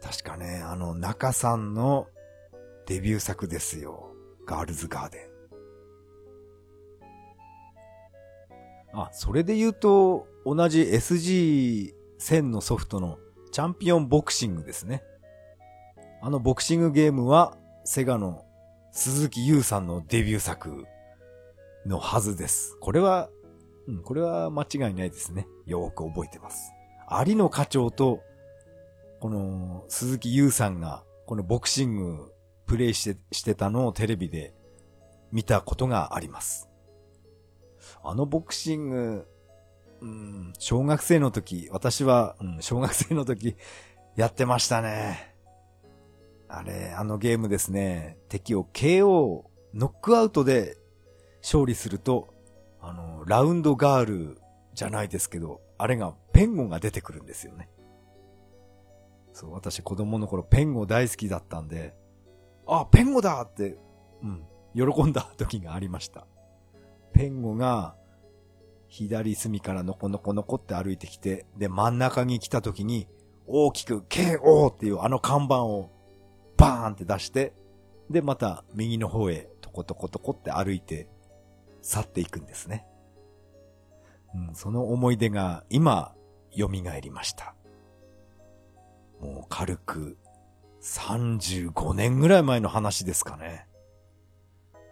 確かね、あの、中さんのデビュー作ですよ。ガールズガーデン。あ、それで言うと、同じ SG1000 のソフトのチャンピオンボクシングですね。あのボクシングゲームは、セガの鈴木優さんのデビュー作のはずです。これは、うん、これは間違いないですね。よーく覚えてます。有野課長と、この鈴木優さんが、このボクシングプレイして、してたのをテレビで見たことがあります。あのボクシング、うん、小学生の時、私は、うん、小学生の時、やってましたね。あれ、あのゲームですね、敵を KO、ノックアウトで勝利すると、あの、ラウンドガールじゃないですけど、あれがペンゴが出てくるんですよね。そう、私子供の頃ペンゴ大好きだったんで、あ、ペンゴだって、うん、喜んだ時がありました。ペンゴが、左隅からのこのこのこって歩いてきて、で、真ん中に来た時に、大きく KO っていうあの看板をバーンって出して、で、また右の方へトコトコトコって歩いて去っていくんですね。うん、その思い出が今蘇りました。もう軽く35年ぐらい前の話ですかね。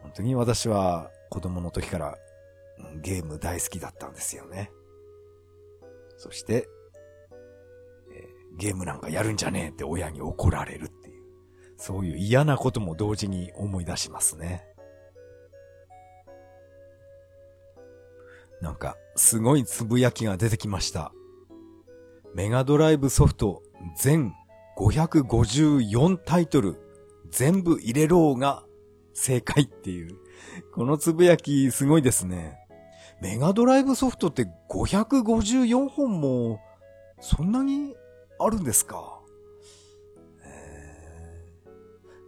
本当に私は子供の時からゲーム大好きだったんですよね。そして、えー、ゲームなんかやるんじゃねえって親に怒られる、そういう嫌なことも同時に思い出しますね。なんか、すごいつぶやきが出てきました。メガドライブソフト全554タイトル全部入れろうが正解っていう。このつぶやきすごいですね。メガドライブソフトって554本もそんなにあるんですか？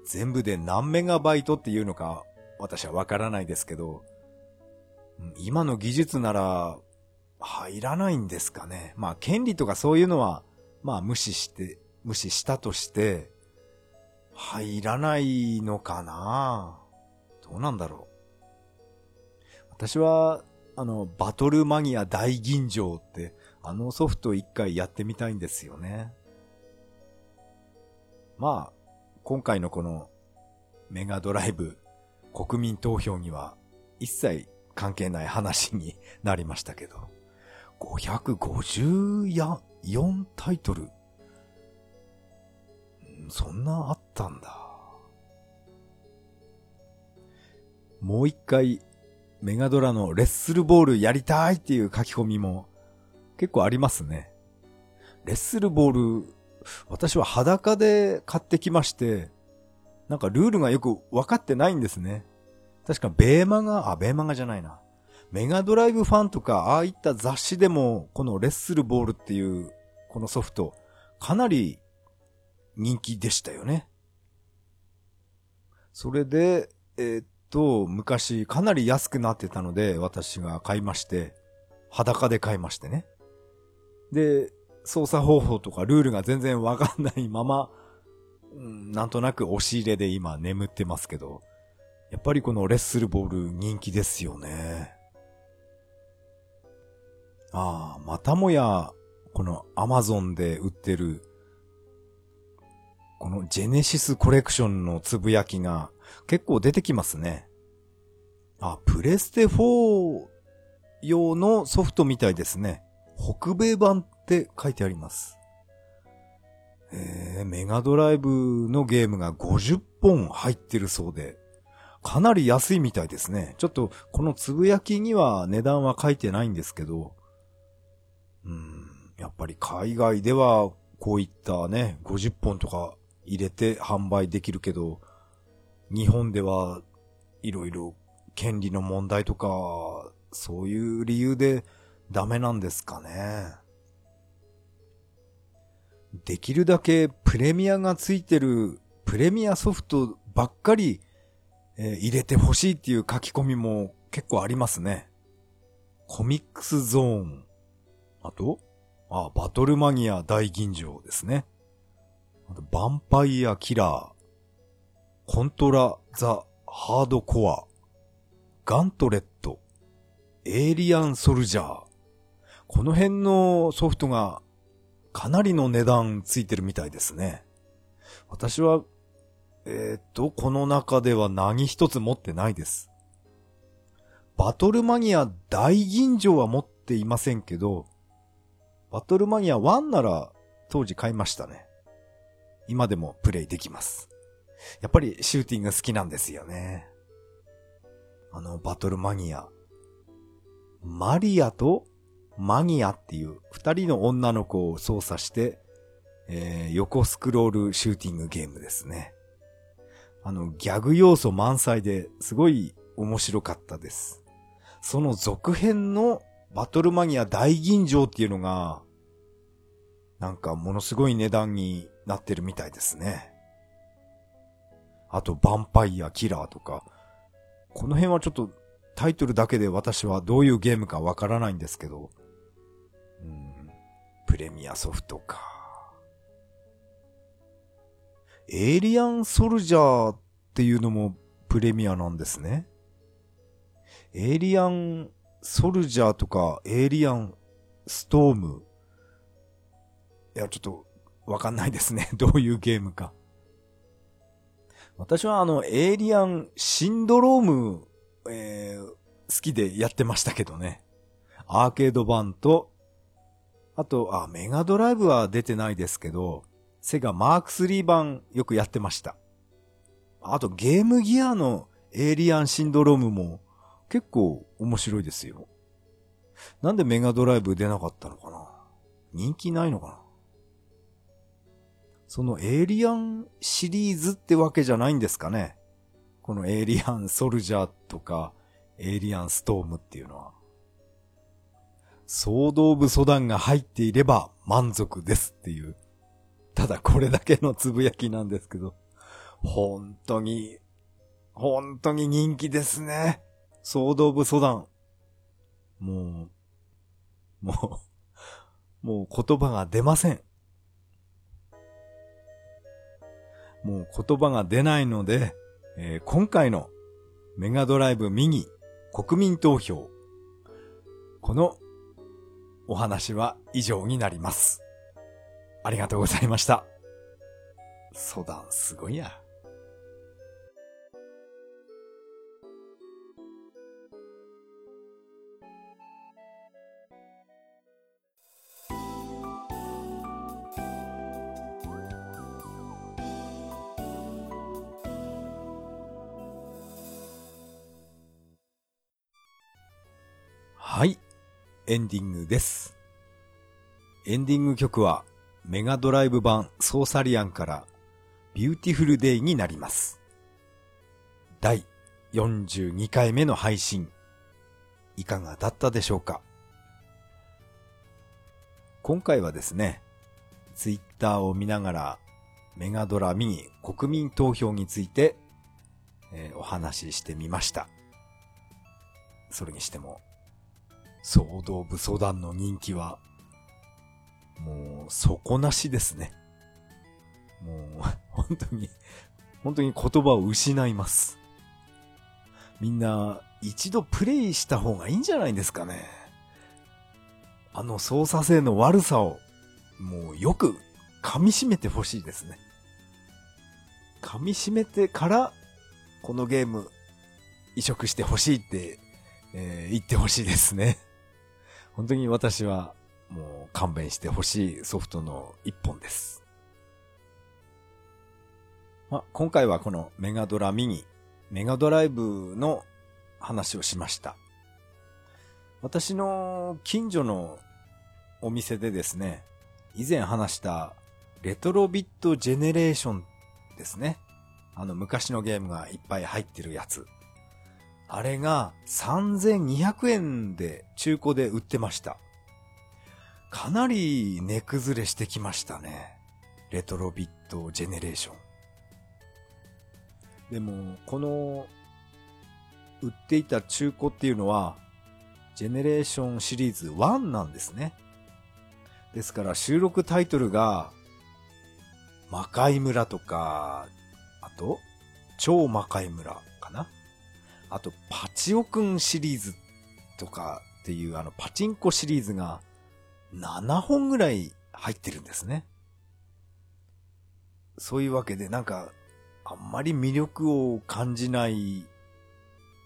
全部で何メガバイトっていうのか私はわからないですけど、今の技術なら入らないんですかね。まあ権利とかそういうのはまあ無視して無視したとして、入らないのかなどうなんだろう。私は、あの、バトルマギア大吟醸って、あのソフト一回やってみたいんですよね。まあ、今回のこのメガドライブ国民投票には一切関係ない話になりましたけど、554タイトルそんなあったんだ。もう一回、メガドラのレッスルボールやりたいっていう書き込みも結構ありますね。レッスルボール、私は裸で買ってきまして、なんかルールがよく分かってないんですね。確かベーマガ、あ、ベーマガじゃないな。メガドライブファンとか、ああいった雑誌でも、このレッスルボールっていう、このソフト、かなり人気でしたよね。それで、えー、っと、昔かなり安くなってたので、私が買いまして、裸で買いましてね。で、操作方法とかルールが全然わかんないまま、なんとなく押し入れで今眠ってますけど、やっぱりこのレッスルボール人気ですよね。ああ、またもや、このアマゾンで売ってるこのジェネシスコレクションのつぶやきが結構出てきますね。あ、プレステ4用のソフトみたいですね。北米版って書いてあります。えー、メガドライブのゲームが50本入ってるそうで、かなり安いみたいですね。ちょっとこのつぶやきには値段は書いてないんですけど、うん、やっぱり海外ではこういったね、50本とか入れて販売できるけど、日本ではいろいろ権利の問題とか、そういう理由でダメなんですかね。できるだけプレミアがついてるプレミアソフトばっかり、えー、入れてほしいっていう書き込みも結構ありますね。コミックスゾーン。あとあ、バトルマニア大吟醸ですね。あと、ヴァンパイアキラー、コントラ・ザ・ハードコア、ガントレット、エイリアン・ソルジャー。この辺のソフトがかなりの値段ついてるみたいですね。私は、えー、っと、この中では何一つ持ってないです。バトルマニア大吟醸は持っていませんけど、バトルマニア1なら当時買いましたね。今でもプレイできます。やっぱりシューティング好きなんですよね。あの、バトルマニア。マリアとマニアっていう二人の女の子を操作して、えー、横スクロールシューティングゲームですね。あの、ギャグ要素満載ですごい面白かったです。その続編のバトルマニア大吟醸っていうのが、なんかものすごい値段になってるみたいですね。あと、ヴァンパイア、キラーとか。この辺はちょっとタイトルだけで私はどういうゲームかわからないんですけど。プレミアソフトか。エイリアンソルジャーっっていうのもプレミアなんですね。エイリアンソルジャーとかエイリアンストーム。いや、ちょっとわかんないですね。どういうゲームか。私はあの、エイリアンシンドローム、えー、好きでやってましたけどね。アーケード版と、あと、あ、メガドライブは出てないですけど、セガマーク3版よくやってました。あとゲームギアのエイリアンシンドロームも結構面白いですよ。なんでメガドライブ出なかったのかな？人気ないのかな？そのエイリアンシリーズってわけじゃないんですかね？このエイリアンソルジャーとかエイリアンストームっていうのは。総動部ソダンが入っていれば満足ですっていう。ただこれだけのつぶやきなんですけど。本当に、本当に人気ですね。総動部ソダン。もう、もう、もう言葉が出ません。もう言葉が出ないので、えー、今回のメガドライブミニ国民投票。このお話は以上になります。ありがとうございました。ソダンすごいや。はい。エンディングです。エンディング曲はメガドライブ版ソーサリアンからビューティフルデイになります。第42回目の配信、いかがだったでしょうか？今回はですね、ツイッターを見ながらメガドラミニ国民投票について、えー、お話ししてみました。それにしても総動武装団の人気は、もう、底なしですね。もう、本当に、本当に言葉を失います。みんな、一度プレイした方がいいんじゃないですかね。あの操作性の悪さを、もうよく噛み締めてほしいですね。噛み締めてから、このゲーム、移植してほしいって、えー、言ってほしいですね。本当に私はもう勘弁してほしいソフトの一本です。ま今回はこのメガドラミニ、メガドライブの話をしました。私の近所のお店でですね、以前話したレトロビットジェネレーションですね。あの昔のゲームがいっぱい入ってるやつ。あれが3200円で中古で売ってました。かなり値崩れしてきましたね。レトロビットジェネレーション。でも、この、売っていた中古っていうのは、ジェネレーションシリーズ1なんですね。ですから収録タイトルが、魔界村とか、あと、超魔界村あと、パチオくんシリーズとかっていうあのパチンコシリーズが7本ぐらい入ってるんですね。そういうわけでなんか、あんまり魅力を感じない、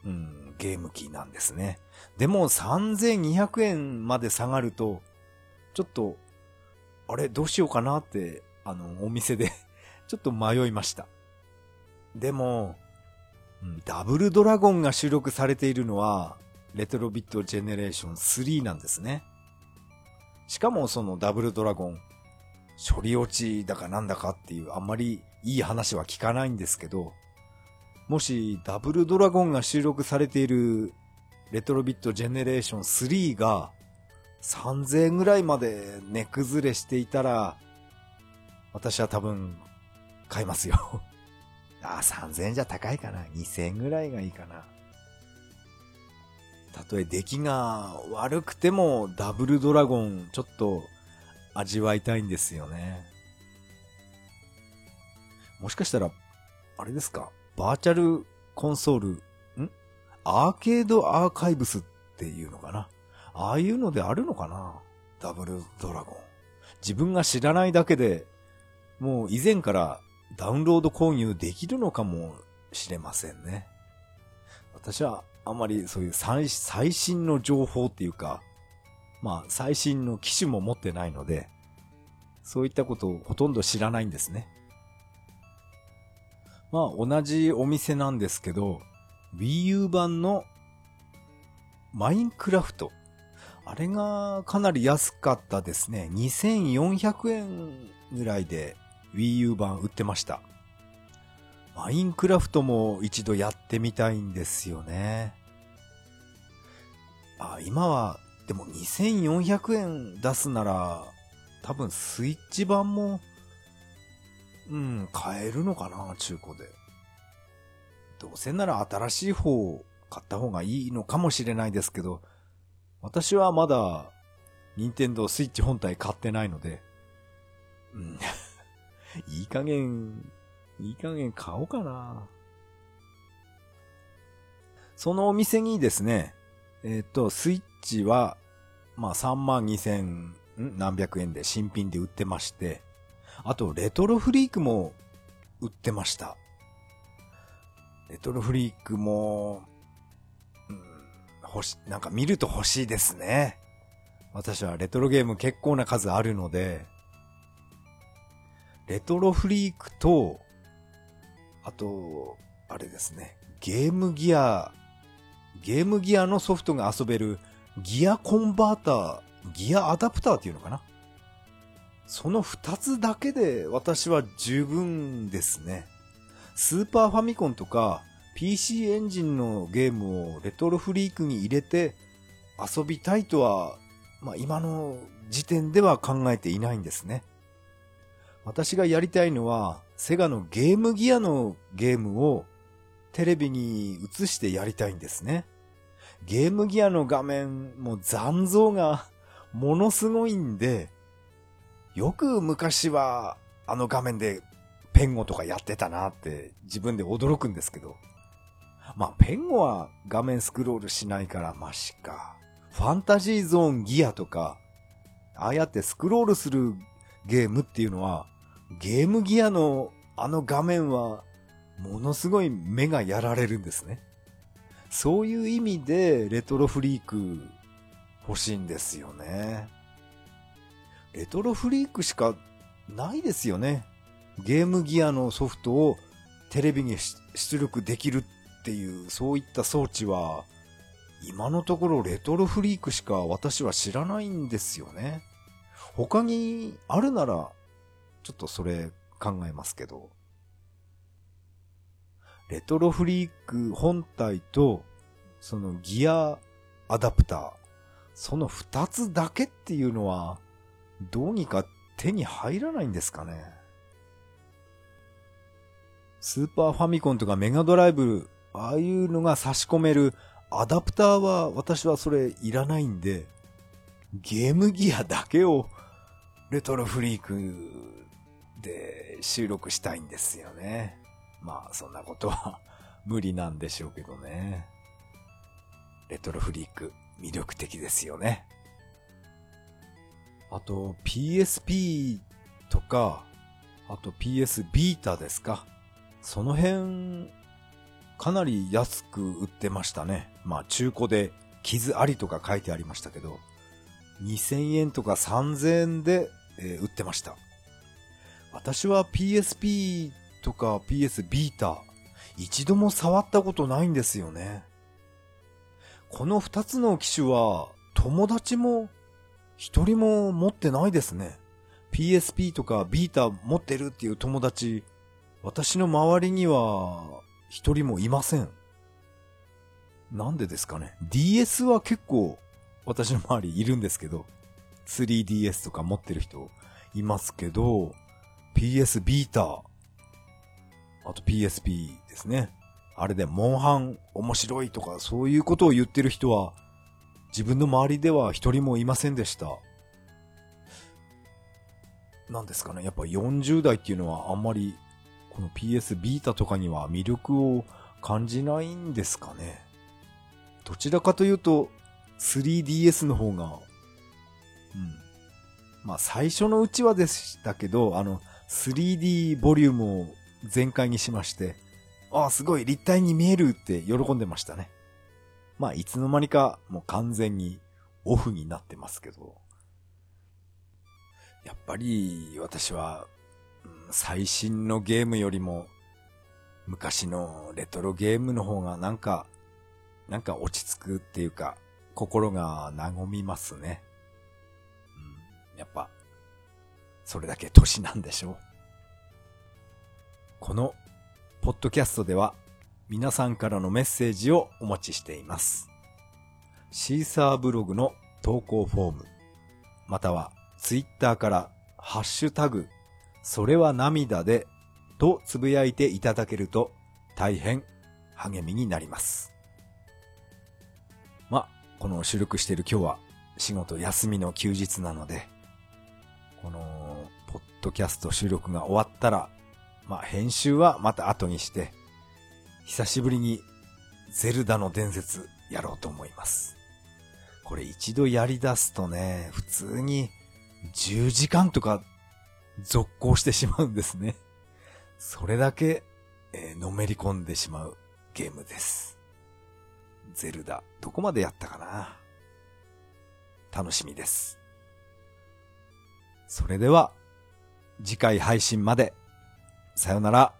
うん、ゲーム機なんですね。でも3200円まで下がると、ちょっと、あれどうしようかなって、あの、お店で ちょっと迷いました。でも、ダブルドラゴンが収録されているのは、レトロビットジェネレーション3なんですね。しかもそのダブルドラゴン、処理落ちだかなんだかっていうあんまりいい話は聞かないんですけど、もしダブルドラゴンが収録されているレトロビットジェネレーション3が3000円ぐらいまで値崩れしていたら、私は多分買いますよあ、3000円じゃ高いかな。2000円ぐらいがいいかな。たとえ出来が悪くてもダブルドラゴンちょっと味わいたいんですよね。もしかしたら、あれですか？バーチャルコンソール、ん？アーケードアーカイブスっていうのかな？ああいうのであるのかな？ダブルドラゴン。自分が知らないだけで、もう以前からダウンロード購入できるのかもしれませんね。私はあまりそういう最最新の情報っていうか、まあ最新の機種も持ってないので、そういったことをほとんど知らないんですね。まあ同じお店なんですけど、Wii U 版のマインクラフト。あれがかなり安かったですね。2400円ぐらいで Wii U 版売ってました。マインクラフトも一度やってみたいんですよね。あ、今は、でも2400円出すなら、多分スイッチ版も、うん、買えるのかな、中古で。どうせなら新しい方を買った方がいいのかもしれないですけど、私はまだ、任天堂スイッチ本体買ってないので、うん、いい加減、いい加減買おうかな。そのお店にですね、えっ、ー、と、スイッチは、まあ3万2千何百円で新品で売ってまして、あと、レトロフリークも売ってました。レトロフリークも、うん、欲し、なんか見ると欲しいですね。私はレトロゲーム結構な数あるので、レトロフリークと、あと、あれですね、ゲームギア、ゲームギアのソフトが遊べるギアコンバーター、ギアアダプターっていうのかなその二つだけで私は十分ですね。スーパーファミコンとか PC エンジンのゲームをレトロフリークに入れて遊びたいとは、まあ今の時点では考えていないんですね。私がやりたいのは、セガのゲームギアのゲームをテレビに映してやりたいんですね。ゲームギアの画面もう残像がものすごいんで、よく昔はあの画面でペンゴとかやってたなって自分で驚くんですけど。まあ、ペンゴは画面スクロールしないからマシか。ファンタジーゾーンギアとか、ああやってスクロールするゲームっていうのは、ゲームギアのあの画面は、ものすごい目がやられるんですね。そういう意味で、レトロフリーク欲しいんですよね。レトロフリークしかないですよね。ゲームギアのソフトをテレビに出力できるっていう、そういった装置は、今のところレトロフリークしか私は知らないんですよね。他にあるならちょっとそれ考えますけど、レトロフリーク本体と、そのギアアダプター、その二つだけっていうのは、どうにか手に入らないんですかね。スーパーファミコンとかメガドライブ、ああいうのが差し込めるアダプターは私はそれいらないんで、ゲームギアだけをレトロフリークで収録したいんですよね。まあ、そんなことは無理なんでしょうけどね。レトロフリーク、魅力的ですよね。あと、PSP とか、あと PS ビータですか。その辺、かなり安く売ってましたね。まあ中古で傷ありとか書いてありましたけど、2000円とか3000円で、えー、売ってました。私は PSP とか PS ビータ、一度も触ったことないんですよね。この二つの機種は友達も一人も持ってないですね。PSP とかビータ持ってるっていう友達、私の周りには一人もいません。なんでですかね。DS は結構私の周りいるんですけど、3DS とか持ってる人いますけど、PS ビータあと PSP ですね。あれでモンハン面白いとかそういうことを言ってる人は自分の周りでは一人もいませんでした。なんですかね。やっぱ40代っていうのはあんまりこの PS ビータとかには魅力を感じないんですかね。どちらかというと、3DS の方が、うん。まあ最初のうちはでしたけど、あの、3D ボリュームを全開にしまして、ああ、すごい立体に見えるって喜んでましたね。まあいつの間にかもう完全にオフになってますけど。やっぱり私は、最新のゲームよりも昔のレトロゲームの方がなんか、なんか落ち着くっていうか、心が和みますね。うん、やっぱ、それだけ年なんでしょう。この、ポッドキャストでは、皆さんからのメッセージをお待ちしています。シーサーブログの投稿フォーム、またはツイッターからハッシュタグ、それは涙でとつぶやいていただけると大変励みになります。ま、この収録している今日は仕事休みの休日なので、このポッドキャスト収録が終わったら、まあ編集はまた後にして、久しぶりにゼルダの伝説やろうと思います。これ一度やり出すとね、普通に10時間とか続行してしまうんですね。それだけ、えー、のめり込んでしまうゲームです。ゼルダ、どこまでやったかな？楽しみです。それでは、次回配信まで、さよなら。